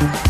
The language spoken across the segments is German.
Thank you.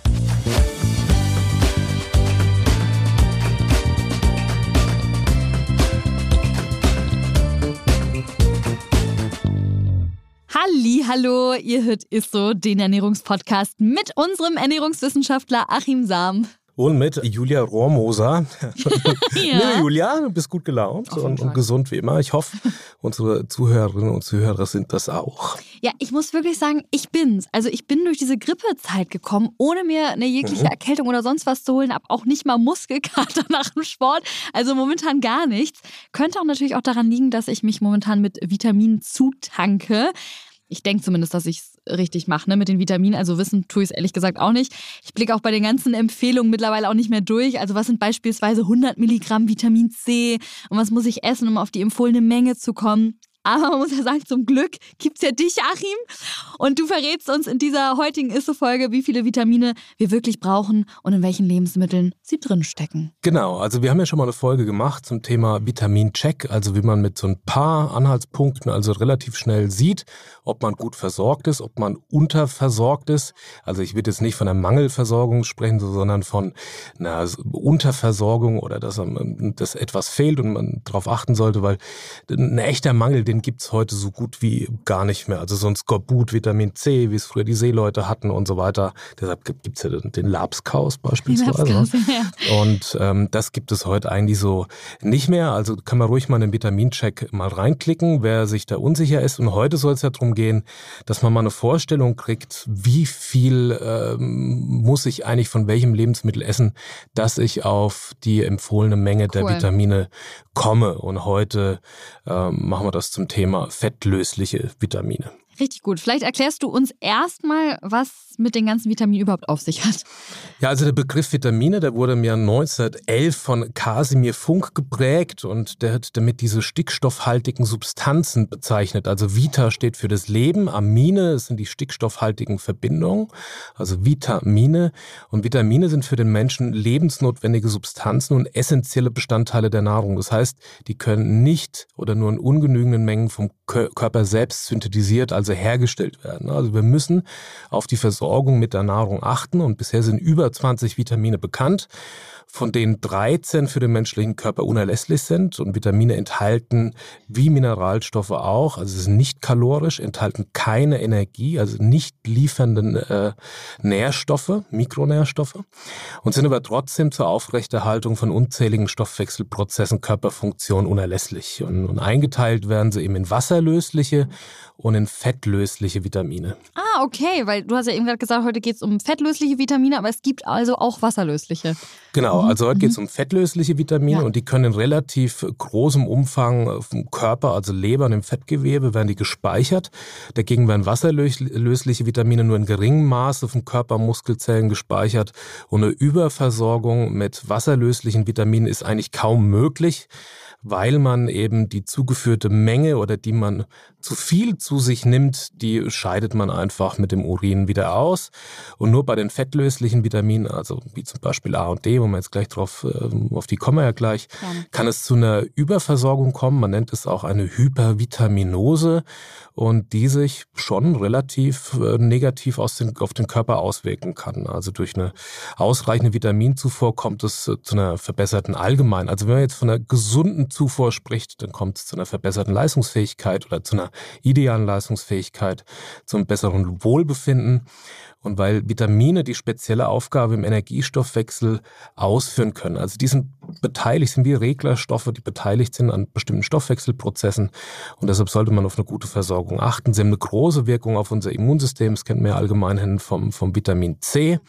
Halli, hallo, ihr hört Isso, den Ernährungspodcast mit unserem Ernährungswissenschaftler Achim Sam. Und mit Julia Rohrmoser. ja. Nee, Julia, du bist gut gelaunt und, und, gesund wie immer. Ich hoffe, unsere Zuhörerinnen und Zuhörer sind das auch. Ja, ich muss wirklich sagen, ich bin's. Also ich bin durch diese Grippezeit gekommen, ohne mir eine jegliche mhm. Erkältung oder sonst was zu holen, hab auch nicht mal Muskelkater nach dem Sport. Also momentan gar nichts. Könnte auch natürlich auch daran liegen, dass ich mich momentan mit Vitaminen zutanke. Ich denke zumindest, dass ich es richtig mache ne, mit den Vitaminen. Also wissen tue ich es ehrlich gesagt auch nicht. Ich blicke auch bei den ganzen Empfehlungen mittlerweile auch nicht mehr durch. Also was sind beispielsweise 100 Milligramm Vitamin C und was muss ich essen, um auf die empfohlene Menge zu kommen? Aber man muss ja sagen, zum Glück gibt es ja dich, Achim. Und du verrätst uns in dieser heutigen Isse-Folge, wie viele Vitamine wir wirklich brauchen und in welchen Lebensmitteln sie drinstecken. Genau, also wir haben ja schon mal eine Folge gemacht zum Thema Vitamin-Check, also wie man mit so ein paar Anhaltspunkten also relativ schnell sieht, ob man gut versorgt ist, ob man unterversorgt ist. Also ich würde jetzt nicht von einer Mangelversorgung sprechen, sondern von einer Unterversorgung oder dass, dass etwas fehlt und man darauf achten sollte, weil ein echter Mangel, den gibt es heute so gut wie gar nicht mehr. Also so ein Skorbut, Vitamin C, wie es früher die Seeleute hatten und so weiter. Deshalb gibt es ja den Labskaus beispielsweise. Labskaus, ja. Und ähm, das gibt es heute eigentlich so nicht mehr. Also kann man ruhig mal einen Vitamincheck mal reinklicken, wer sich da unsicher ist. Und heute soll es ja darum gehen, dass man mal eine Vorstellung kriegt, wie viel ähm, muss ich eigentlich von welchem Lebensmittel essen, dass ich auf die empfohlene Menge cool. der Vitamine komme. Und heute ähm, machen wir das zum Thema fettlösliche Vitamine. Richtig gut. Vielleicht erklärst du uns erstmal, was mit den ganzen Vitaminen überhaupt auf sich hat. Ja, also der Begriff Vitamine, der wurde im Jahr 1911 von Casimir Funk geprägt und der hat damit diese stickstoffhaltigen Substanzen bezeichnet. Also Vita steht für das Leben, Amine sind die stickstoffhaltigen Verbindungen, also Vitamine. Und Vitamine sind für den Menschen lebensnotwendige Substanzen und essentielle Bestandteile der Nahrung. Das heißt, die können nicht oder nur in ungenügenden Mengen vom Körper selbst synthetisiert, also hergestellt werden. Also wir müssen auf die Versorgung mit der Nahrung achten und bisher sind über 20 Vitamine bekannt von denen 13 für den menschlichen Körper unerlässlich sind. Und Vitamine enthalten wie Mineralstoffe auch, also sind nicht kalorisch, enthalten keine Energie, also nicht liefernden äh, Nährstoffe, Mikronährstoffe und sind aber trotzdem zur Aufrechterhaltung von unzähligen Stoffwechselprozessen, Körperfunktionen unerlässlich. Und, und eingeteilt werden sie eben in wasserlösliche und in fettlösliche Vitamine. Ah, okay, weil du hast ja eben gerade gesagt, heute geht es um fettlösliche Vitamine, aber es gibt also auch wasserlösliche. Genau, mhm, also heute mhm. geht es um fettlösliche Vitamine ja. und die können in relativ großem Umfang vom Körper, also Leber und im Fettgewebe, werden die gespeichert. Dagegen werden wasserlösliche Vitamine nur in geringem Maße vom Körper Muskelzellen gespeichert und eine Überversorgung mit wasserlöslichen Vitaminen ist eigentlich kaum möglich weil man eben die zugeführte Menge oder die man zu viel zu sich nimmt, die scheidet man einfach mit dem Urin wieder aus. Und nur bei den fettlöslichen Vitaminen, also wie zum Beispiel A und D, wo man jetzt gleich drauf, äh, auf die kommen wir ja gleich, ja. kann es zu einer Überversorgung kommen. Man nennt es auch eine Hypervitaminose und die sich schon relativ äh, negativ aus den, auf den Körper auswirken kann. Also durch eine ausreichende Vitaminzufuhr kommt es äh, zu einer verbesserten Allgemein. Also wenn man jetzt von einer gesunden Zufuhr spricht, dann kommt es zu einer verbesserten Leistungsfähigkeit oder zu einer idealen Leistungsfähigkeit, zum besseren Wohlbefinden. Und weil Vitamine die spezielle Aufgabe im Energiestoffwechsel ausführen können. Also die sind beteiligt, sind wie Reglerstoffe, die beteiligt sind an bestimmten Stoffwechselprozessen und deshalb sollte man auf eine gute Versorgung achten. Sie haben eine große Wirkung auf unser Immunsystem, das kennt man ja allgemein vom, vom Vitamin C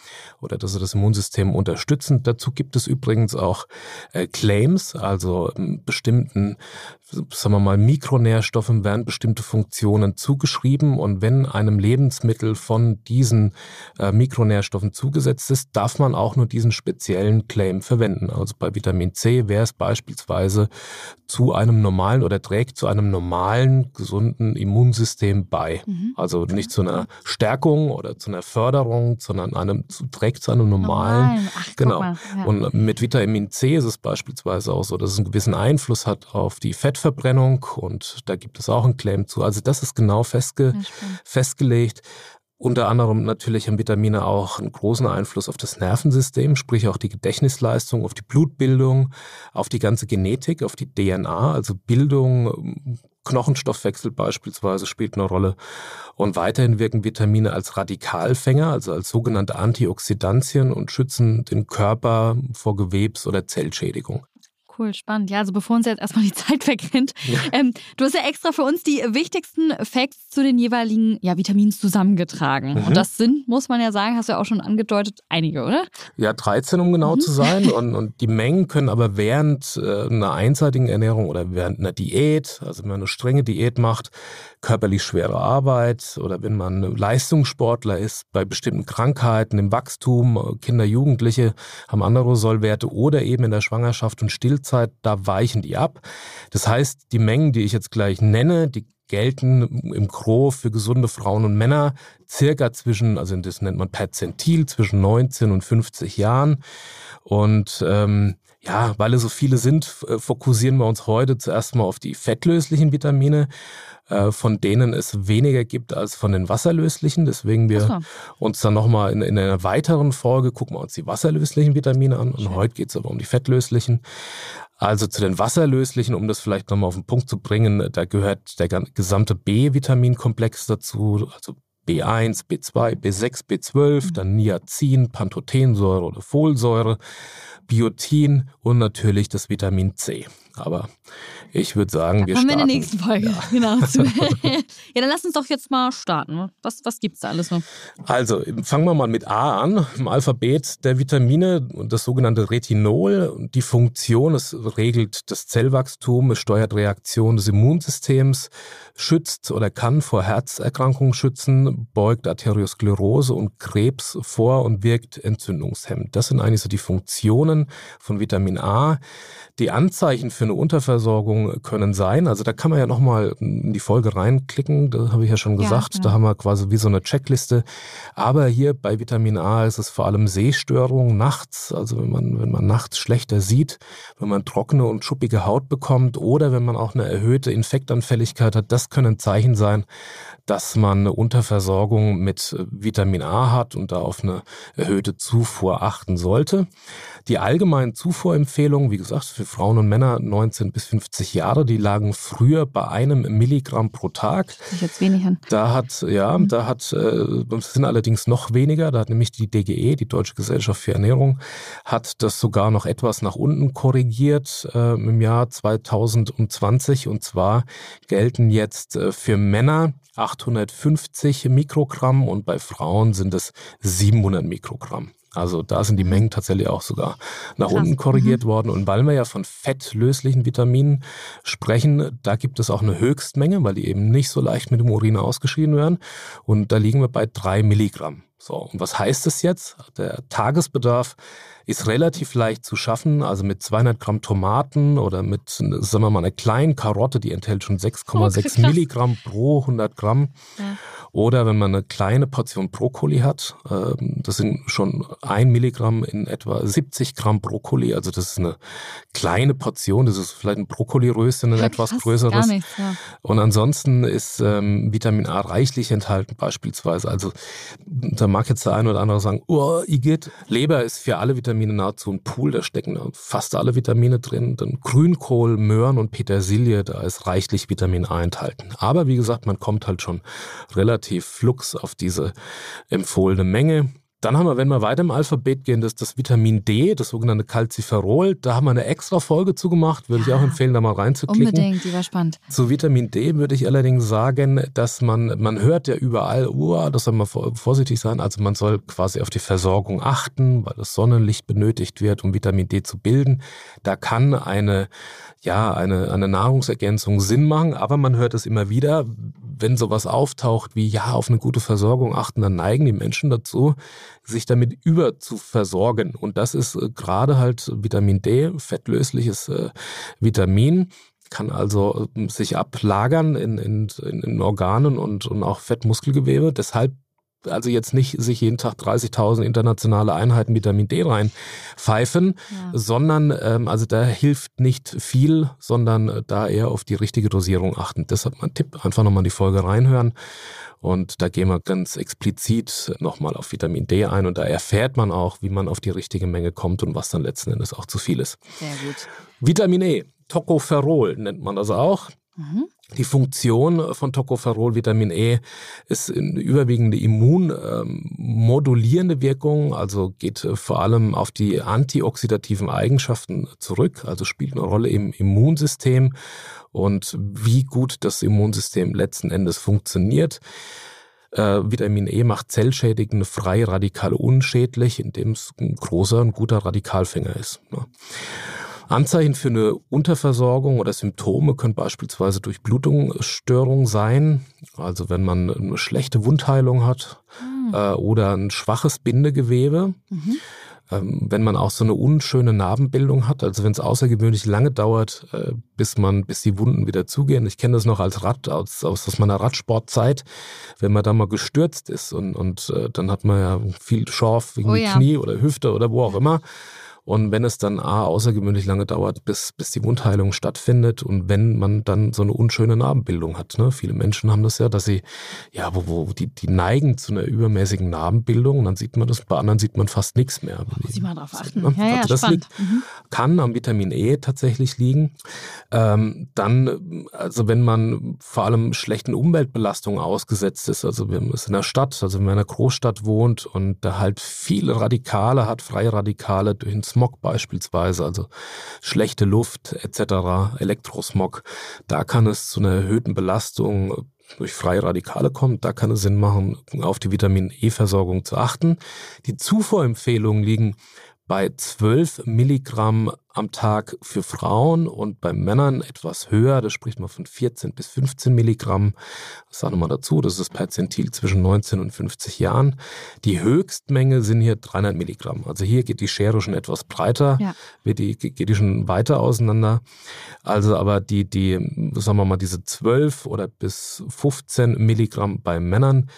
oder dass sie das Immunsystem unterstützen. Dazu gibt es übrigens auch äh, Claims, also ähm, bestimmten sagen wir mal, Mikronährstoffen werden bestimmte Funktionen zugeschrieben und wenn einem Lebensmittel von diesen äh, Mikronährstoffen zugesetzt ist, darf man auch nur diesen speziellen Claim verwenden. Also bei Vitamin C wäre es beispielsweise zu einem normalen oder trägt zu einem normalen, gesunden Immunsystem bei. Mhm. Also nicht zu einer Stärkung oder zu einer Förderung, sondern einem, trägt zu einem normalen. Ach, genau. Ja. Und mit Vitamin C ist es beispielsweise auch so, dass es einen gewissen Einfluss hat auf die Fettverbrennung und da gibt es auch einen Claim zu. Also das ist genau festge festgelegt. Unter anderem natürlich haben Vitamine auch einen großen Einfluss auf das Nervensystem, sprich auch die Gedächtnisleistung, auf die Blutbildung, auf die ganze Genetik, auf die DNA, also Bildung, Knochenstoffwechsel beispielsweise spielt eine Rolle. Und weiterhin wirken Vitamine als Radikalfänger, also als sogenannte Antioxidantien und schützen den Körper vor Gewebs- oder Zellschädigung. Cool, spannend. Ja, also bevor uns jetzt erstmal die Zeit wegrennt, ja. ähm, du hast ja extra für uns die wichtigsten Facts zu den jeweiligen ja, Vitaminen zusammengetragen. Mhm. Und das sind, muss man ja sagen, hast du ja auch schon angedeutet, einige, oder? Ja, 13, um genau mhm. zu sein. Und, und die Mengen können aber während äh, einer einseitigen Ernährung oder während einer Diät, also wenn man eine strenge Diät macht, körperlich schwere Arbeit oder wenn man Leistungssportler ist, bei bestimmten Krankheiten, im Wachstum, Kinder, Jugendliche haben andere Sollwerte oder eben in der Schwangerschaft und Stillzeit, da weichen die ab. Das heißt, die Mengen, die ich jetzt gleich nenne, die gelten im Gros für gesunde Frauen und Männer circa zwischen, also das nennt man Perzentil, zwischen 19 und 50 Jahren. Und ähm, ja, weil es so viele sind, fokussieren wir uns heute zuerst mal auf die fettlöslichen Vitamine. Äh, von denen es weniger gibt als von den wasserlöslichen. Deswegen wir so. uns dann nochmal in, in einer weiteren Folge gucken wir uns die wasserlöslichen Vitamine an. Und Schön. heute geht es aber um die fettlöslichen. Also zu den wasserlöslichen, um das vielleicht nochmal auf den Punkt zu bringen, da gehört der gesamte B-Vitaminkomplex dazu, also B1, B2, B6, B12, mhm. dann Niacin, Pantothensäure oder Folsäure, Biotin und natürlich das Vitamin C. Aber ich würde sagen, da wir kommen starten. wir in der nächsten Folge. Ja. Genau. ja, dann lass uns doch jetzt mal starten. Was, was gibt es da alles noch? Also, fangen wir mal mit A an. Im Alphabet der Vitamine und das sogenannte Retinol. Die Funktion, es regelt das Zellwachstum, es steuert Reaktion des Immunsystems, schützt oder kann vor Herzerkrankungen schützen, beugt Arteriosklerose und Krebs vor und wirkt entzündungshemmend. Das sind eigentlich so die Funktionen von Vitamin A. Die Anzeichen für eine Unterversorgung können sein. Also da kann man ja nochmal in die Folge reinklicken, das habe ich ja schon gesagt. Ja, ja. Da haben wir quasi wie so eine Checkliste. Aber hier bei Vitamin A ist es vor allem Sehstörungen nachts, also wenn man, wenn man nachts schlechter sieht, wenn man trockene und schuppige Haut bekommt oder wenn man auch eine erhöhte Infektanfälligkeit hat, das können Zeichen sein, dass man eine Unterversorgung mit Vitamin A hat und da auf eine erhöhte Zufuhr achten sollte. Die allgemeinen Zufuhrempfehlungen, wie gesagt, für Frauen und Männer 19 bis 50 Jahre, die lagen früher bei einem Milligramm pro Tag. Das ist jetzt wenig an. Da hat, ja, mhm. da hat, äh, das sind allerdings noch weniger. Da hat nämlich die DGE, die Deutsche Gesellschaft für Ernährung, hat das sogar noch etwas nach unten korrigiert äh, im Jahr 2020. Und zwar gelten jetzt äh, für Männer 850 Mikrogramm und bei Frauen sind es 700 Mikrogramm. Also da sind die Mengen tatsächlich auch sogar nach Krass. unten korrigiert mhm. worden. Und weil wir ja von fettlöslichen Vitaminen sprechen, da gibt es auch eine Höchstmenge, weil die eben nicht so leicht mit dem Urin ausgeschieden werden. Und da liegen wir bei drei Milligramm. So, und was heißt das jetzt? Der Tagesbedarf ist relativ leicht zu schaffen, also mit 200 Gramm Tomaten oder mit, sagen wir mal, einer kleinen Karotte, die enthält schon 6,6 oh, Milligramm pro 100 Gramm. Ja. Oder wenn man eine kleine Portion Brokkoli hat, ähm, das sind schon ein Milligramm in etwa 70 Gramm Brokkoli, also das ist eine kleine Portion, das ist vielleicht ein Brokkoliröschen, ein etwas größeres. Gar nichts, ja. Und ansonsten ist ähm, Vitamin A reichlich enthalten beispielsweise. Also sagen mag jetzt der eine oder andere sagen, oh, Igitt. Leber ist für alle Vitamine nahezu ein Pool, da stecken fast alle Vitamine drin. Dann Grünkohl, Möhren und Petersilie, da ist reichlich Vitamin A enthalten. Aber wie gesagt, man kommt halt schon relativ flux auf diese empfohlene Menge. Dann haben wir, wenn wir weiter im Alphabet gehen, das, das Vitamin D, das sogenannte Calciferol. Da haben wir eine extra Folge zugemacht. Würde ich auch empfehlen, da mal reinzuklicken. Unbedingt, die war spannend. Zu Vitamin D würde ich allerdings sagen, dass man, man hört ja überall, uh, das soll man vorsichtig sein. Also man soll quasi auf die Versorgung achten, weil das Sonnenlicht benötigt wird, um Vitamin D zu bilden. Da kann eine, ja, eine, eine Nahrungsergänzung Sinn machen, aber man hört es immer wieder, wenn sowas auftaucht wie, ja, auf eine gute Versorgung achten, dann neigen die Menschen dazu, sich damit über zu versorgen. Und das ist äh, gerade halt Vitamin D, fettlösliches äh, Vitamin kann also äh, sich ablagern in, in, in Organen und, und auch Fettmuskelgewebe. Deshalb also jetzt nicht sich jeden Tag 30.000 internationale Einheiten Vitamin D reinpfeifen, ja. sondern ähm, also da hilft nicht viel, sondern äh, da eher auf die richtige Dosierung achten. Deshalb mein Tipp, einfach nochmal in die Folge reinhören und da gehen wir ganz explizit nochmal auf Vitamin D ein und da erfährt man auch, wie man auf die richtige Menge kommt und was dann letzten Endes auch zu viel ist. Sehr gut. Vitamin E, Tocopherol nennt man das auch. Mhm. Die Funktion von Tocopherol, Vitamin E, ist eine überwiegende immunmodulierende Wirkung, also geht vor allem auf die antioxidativen Eigenschaften zurück, also spielt eine Rolle im Immunsystem und wie gut das Immunsystem letzten Endes funktioniert. Äh, Vitamin E macht zellschädigende freie Radikale unschädlich, indem es ein großer und guter Radikalfänger ist. Ne? Anzeichen für eine Unterversorgung oder Symptome können beispielsweise durch Blutungsstörungen sein. Also wenn man eine schlechte Wundheilung hat mhm. äh, oder ein schwaches Bindegewebe. Mhm. Ähm, wenn man auch so eine unschöne Narbenbildung hat, also wenn es außergewöhnlich lange dauert, äh, bis man, bis die Wunden wieder zugehen. Ich kenne das noch als Rad aus, aus, aus meiner Radsportzeit, wenn man da mal gestürzt ist und, und äh, dann hat man ja viel Schorf wegen oh ja. Knie oder Hüfte oder wo auch immer. Und wenn es dann A, außergewöhnlich lange dauert, bis, bis die Wundheilung stattfindet und wenn man dann so eine unschöne Narbenbildung hat. Ne? Viele Menschen haben das ja, dass sie, ja, wo, wo die, die neigen zu einer übermäßigen Narbenbildung und dann sieht man das, bei anderen sieht man fast nichts mehr. Muss ich mal drauf achten. Ja, ja, das liegt, mhm. kann am Vitamin E tatsächlich liegen. Ähm, dann, also wenn man vor allem schlechten Umweltbelastungen ausgesetzt ist, also wenn man in der Stadt, also wenn man in einer Großstadt wohnt und da halt viele Radikale hat, freie Radikale durch den Smog beispielsweise, also schlechte Luft etc., Elektrosmog, da kann es zu einer erhöhten Belastung durch freie Radikale kommen. Da kann es Sinn machen, auf die Vitamin E-Versorgung zu achten. Die Zufuhrempfehlungen liegen bei 12 Milligramm am Tag für Frauen und bei Männern etwas höher. Da spricht man von 14 bis 15 Milligramm. Das sage ich mal dazu. Das ist das Perzentil zwischen 19 und 50 Jahren. Die Höchstmenge sind hier 300 Milligramm. Also hier geht die Schere schon etwas breiter, ja. wird die, geht die schon weiter auseinander. Also aber die, die, sagen wir mal, diese 12 oder bis 15 Milligramm bei Männern,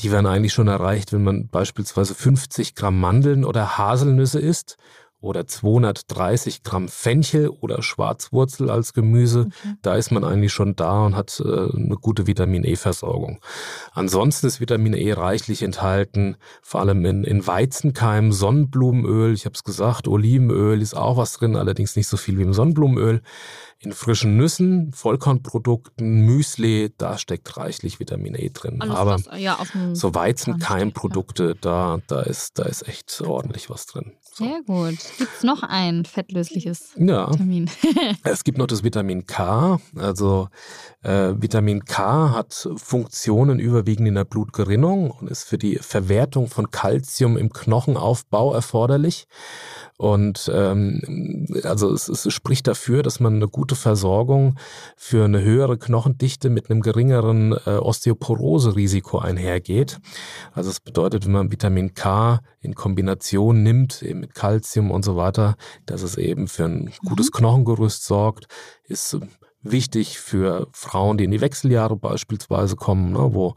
die werden eigentlich schon erreicht, wenn man beispielsweise 50 Gramm Mandeln oder Haselnüsse isst oder 230 Gramm Fenchel oder Schwarzwurzel als Gemüse. Okay. Da ist man eigentlich schon da und hat äh, eine gute Vitamin E-Versorgung. Ansonsten ist Vitamin E reichlich enthalten, vor allem in, in Weizenkeim, Sonnenblumenöl, ich habe es gesagt, Olivenöl ist auch was drin, allerdings nicht so viel wie im Sonnenblumenöl. In frischen Nüssen, Vollkornprodukten, Müsli, da steckt reichlich Vitamin E drin. Alles Aber was, ja, so Weizenkeimprodukte, da, da, ist, da ist echt ordentlich was drin. Sehr gut. Gibt es noch ein fettlösliches ja. Vitamin? es gibt noch das Vitamin K. Also äh, Vitamin K hat Funktionen überwiegend in der Blutgerinnung und ist für die Verwertung von Kalzium im Knochenaufbau erforderlich. Und ähm, also es, es spricht dafür, dass man eine gute Versorgung für eine höhere Knochendichte mit einem geringeren äh, Osteoporose-Risiko einhergeht. Also es bedeutet, wenn man Vitamin K in Kombination nimmt, eben mit Calcium und so weiter, dass es eben für ein gutes mhm. Knochengerüst sorgt, ist wichtig für Frauen, die in die Wechseljahre beispielsweise kommen, ne, wo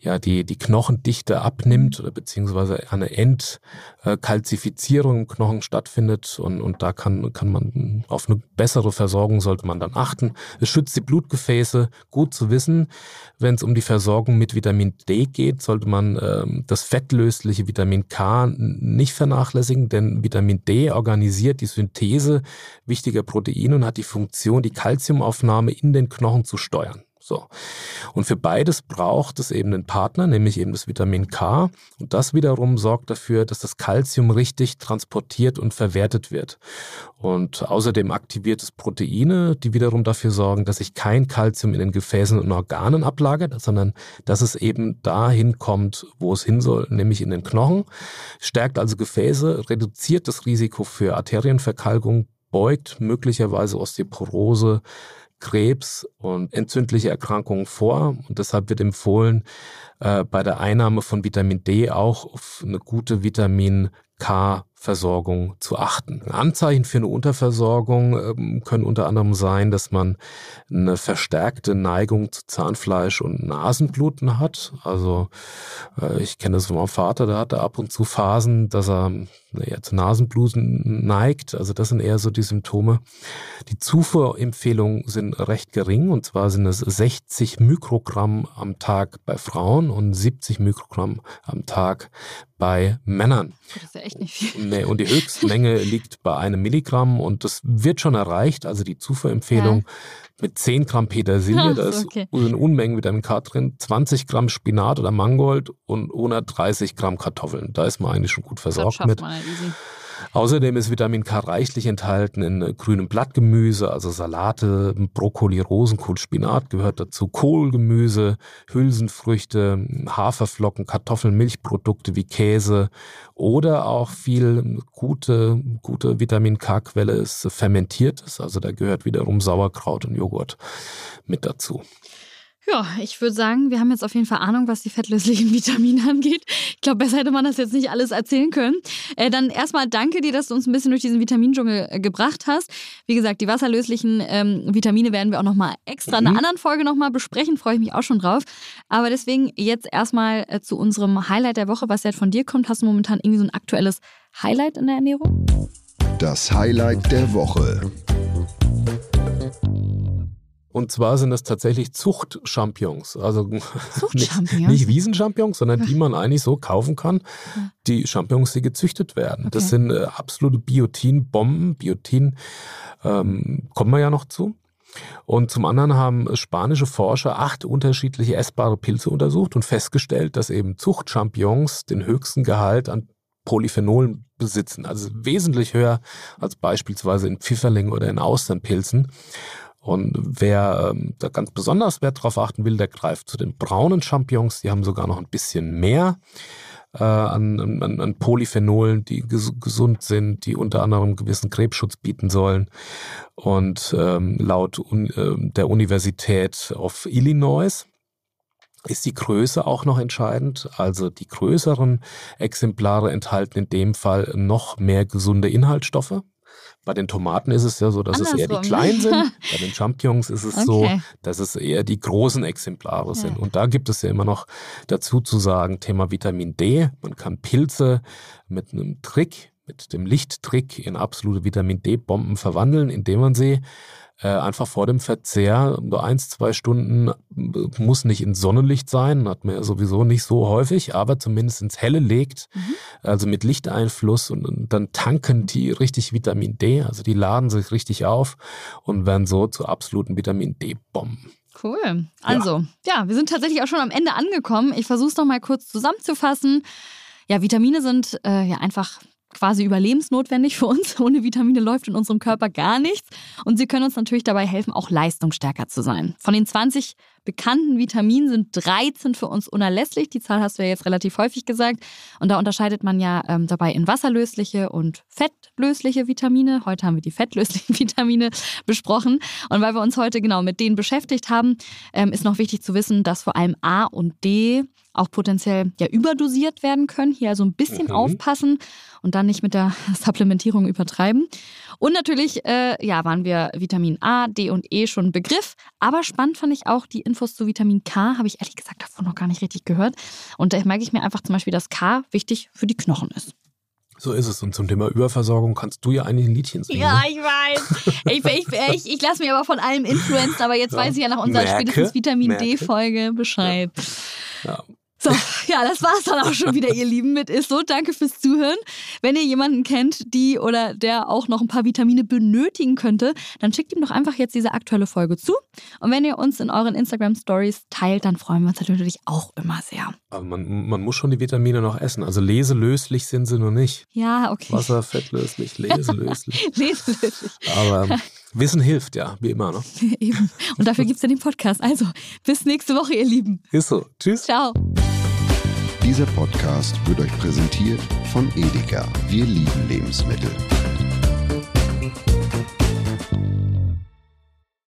ja die, die Knochendichte abnimmt oder beziehungsweise eine Entkalzifizierung im Knochen stattfindet und, und da kann, kann man auf eine bessere Versorgung sollte man dann achten. Es schützt die Blutgefäße, gut zu wissen. Wenn es um die Versorgung mit Vitamin D geht, sollte man ähm, das fettlösliche Vitamin K nicht vernachlässigen, denn Vitamin D organisiert die Synthese wichtiger Proteine und hat die Funktion, die Calciumaufnahme Aufnahme in den Knochen zu steuern. So. Und für beides braucht es eben einen Partner, nämlich eben das Vitamin K. Und das wiederum sorgt dafür, dass das Kalzium richtig transportiert und verwertet wird. Und außerdem aktiviert es Proteine, die wiederum dafür sorgen, dass sich kein Kalzium in den Gefäßen und Organen ablagert, sondern dass es eben dahin kommt, wo es hin soll, nämlich in den Knochen. Stärkt also Gefäße, reduziert das Risiko für Arterienverkalkung, beugt möglicherweise Osteoporose, Krebs und entzündliche Erkrankungen vor. Und deshalb wird empfohlen, äh, bei der Einnahme von Vitamin D auch auf eine gute Vitamin K-Versorgung zu achten. Anzeichen für eine Unterversorgung ähm, können unter anderem sein, dass man eine verstärkte Neigung zu Zahnfleisch und Nasenbluten hat. Also äh, ich kenne das von meinem Vater, der hatte ab und zu Phasen, dass er eher zu Nasenbluten neigt. Also das sind eher so die Symptome. Die Zufuhrempfehlungen sind recht gering und zwar sind es 60 Mikrogramm am Tag bei Frauen und 70 Mikrogramm am Tag bei Männern. Das ist ja echt nicht viel. Nee, und die Höchstmenge liegt bei einem Milligramm und das wird schon erreicht. Also die Zufuhrempfehlung ja. mit 10 Gramm Petersilie, da ist okay. sind Unmengen Vitamin K drin, 20 Gramm Spinat oder Mangold und 130 Gramm Kartoffeln. Da ist man eigentlich schon gut versorgt mit. Man easy. Außerdem ist Vitamin K reichlich enthalten in grünem Blattgemüse, also Salate, Brokkoli, Rosenkohl, Spinat gehört dazu, Kohlgemüse, Hülsenfrüchte, Haferflocken, Kartoffeln, Milchprodukte wie Käse oder auch viel gute, gute Vitamin K-Quelle ist fermentiertes, also da gehört wiederum Sauerkraut und Joghurt mit dazu. Ja, ich würde sagen, wir haben jetzt auf jeden Fall Ahnung, was die fettlöslichen Vitamine angeht. Ich glaube, besser hätte man das jetzt nicht alles erzählen können. Äh, dann erstmal danke dir, dass du uns ein bisschen durch diesen Vitamindschungel äh, gebracht hast. Wie gesagt, die wasserlöslichen ähm, Vitamine werden wir auch nochmal extra in einer mhm. anderen Folge nochmal besprechen. Freue ich mich auch schon drauf. Aber deswegen jetzt erstmal äh, zu unserem Highlight der Woche, was jetzt von dir kommt. Hast du momentan irgendwie so ein aktuelles Highlight in der Ernährung? Das Highlight der Woche. Und zwar sind das tatsächlich Zuchtchampions. Also nicht, nicht Wiesenchampions, sondern die man eigentlich so kaufen kann. Die Champignons, die gezüchtet werden. Okay. Das sind äh, absolute Biotin-Bomben. Biotin ähm, kommen wir ja noch zu. Und zum anderen haben spanische Forscher acht unterschiedliche essbare Pilze untersucht und festgestellt, dass eben Zuchtchampions den höchsten Gehalt an Polyphenolen besitzen. Also wesentlich höher als beispielsweise in Pfifferlingen oder in Austernpilzen. Und wer ähm, da ganz besonders Wert drauf achten will, der greift zu den braunen Champignons. Die haben sogar noch ein bisschen mehr äh, an, an, an Polyphenolen, die ges gesund sind, die unter anderem gewissen Krebsschutz bieten sollen. Und ähm, laut un äh, der Universität of Illinois ist die Größe auch noch entscheidend. Also die größeren Exemplare enthalten in dem Fall noch mehr gesunde Inhaltsstoffe. Bei den Tomaten ist es ja so, dass Andersrum. es eher die kleinen sind. Bei den Champignons ist es okay. so, dass es eher die großen Exemplare ja. sind. Und da gibt es ja immer noch dazu zu sagen, Thema Vitamin D. Man kann Pilze mit einem Trick, mit dem Lichttrick in absolute Vitamin D-Bomben verwandeln, indem man sie äh, einfach vor dem Verzehr, nur eins, zwei Stunden, äh, muss nicht ins Sonnenlicht sein, hat man ja sowieso nicht so häufig, aber zumindest ins Helle legt, mhm. also mit Lichteinfluss und, und, dann tanken die richtig Vitamin D, also die laden sich richtig auf und werden so zu absoluten Vitamin D-Bomben. Cool. Also, ja. ja, wir sind tatsächlich auch schon am Ende angekommen. Ich versuche es nochmal kurz zusammenzufassen. Ja, Vitamine sind äh, ja einfach quasi überlebensnotwendig für uns. Ohne Vitamine läuft in unserem Körper gar nichts. Und sie können uns natürlich dabei helfen, auch leistungsstärker zu sein. Von den 20 bekannten Vitaminen sind 13 für uns unerlässlich. Die Zahl hast du ja jetzt relativ häufig gesagt. Und da unterscheidet man ja ähm, dabei in wasserlösliche und fettlösliche Vitamine. Heute haben wir die fettlöslichen Vitamine besprochen. Und weil wir uns heute genau mit denen beschäftigt haben, ähm, ist noch wichtig zu wissen, dass vor allem A und D auch potenziell ja überdosiert werden können. Hier also ein bisschen mhm. aufpassen und dann nicht mit der Supplementierung übertreiben. Und natürlich, äh, ja, waren wir Vitamin A, D und E schon ein Begriff. Aber spannend fand ich auch die Infos zu Vitamin K, habe ich ehrlich gesagt davon noch gar nicht richtig gehört. Und da merke ich mir einfach zum Beispiel, dass K wichtig für die Knochen ist. So ist es. Und zum Thema Überversorgung kannst du ja eigentlich ein Liedchen singen. Ja, ne? ich weiß. Ich, ich, ich, ich lasse mich aber von allem influenzen, aber jetzt ja. weiß ich ja nach unserer Merke, spätestens Vitamin D-Folge Bescheid. Ja. ja. So, ja, das war's dann auch schon wieder, ihr Lieben, mit Ist so. Danke fürs Zuhören. Wenn ihr jemanden kennt, die oder der auch noch ein paar Vitamine benötigen könnte, dann schickt ihm doch einfach jetzt diese aktuelle Folge zu. Und wenn ihr uns in euren Instagram Stories teilt, dann freuen wir uns natürlich auch immer sehr. Aber man, man muss schon die Vitamine noch essen. Also leselöslich sind sie noch nicht. Ja, okay. Wasser, fettlöslich, leselöslich. leselöslich. Aber Wissen hilft, ja, wie immer. Ne? Eben. Und dafür gibt es ja den Podcast. Also, bis nächste Woche, ihr Lieben. Ist so. Tschüss. Ciao. Dieser Podcast wird euch präsentiert von Edeka. Wir lieben Lebensmittel.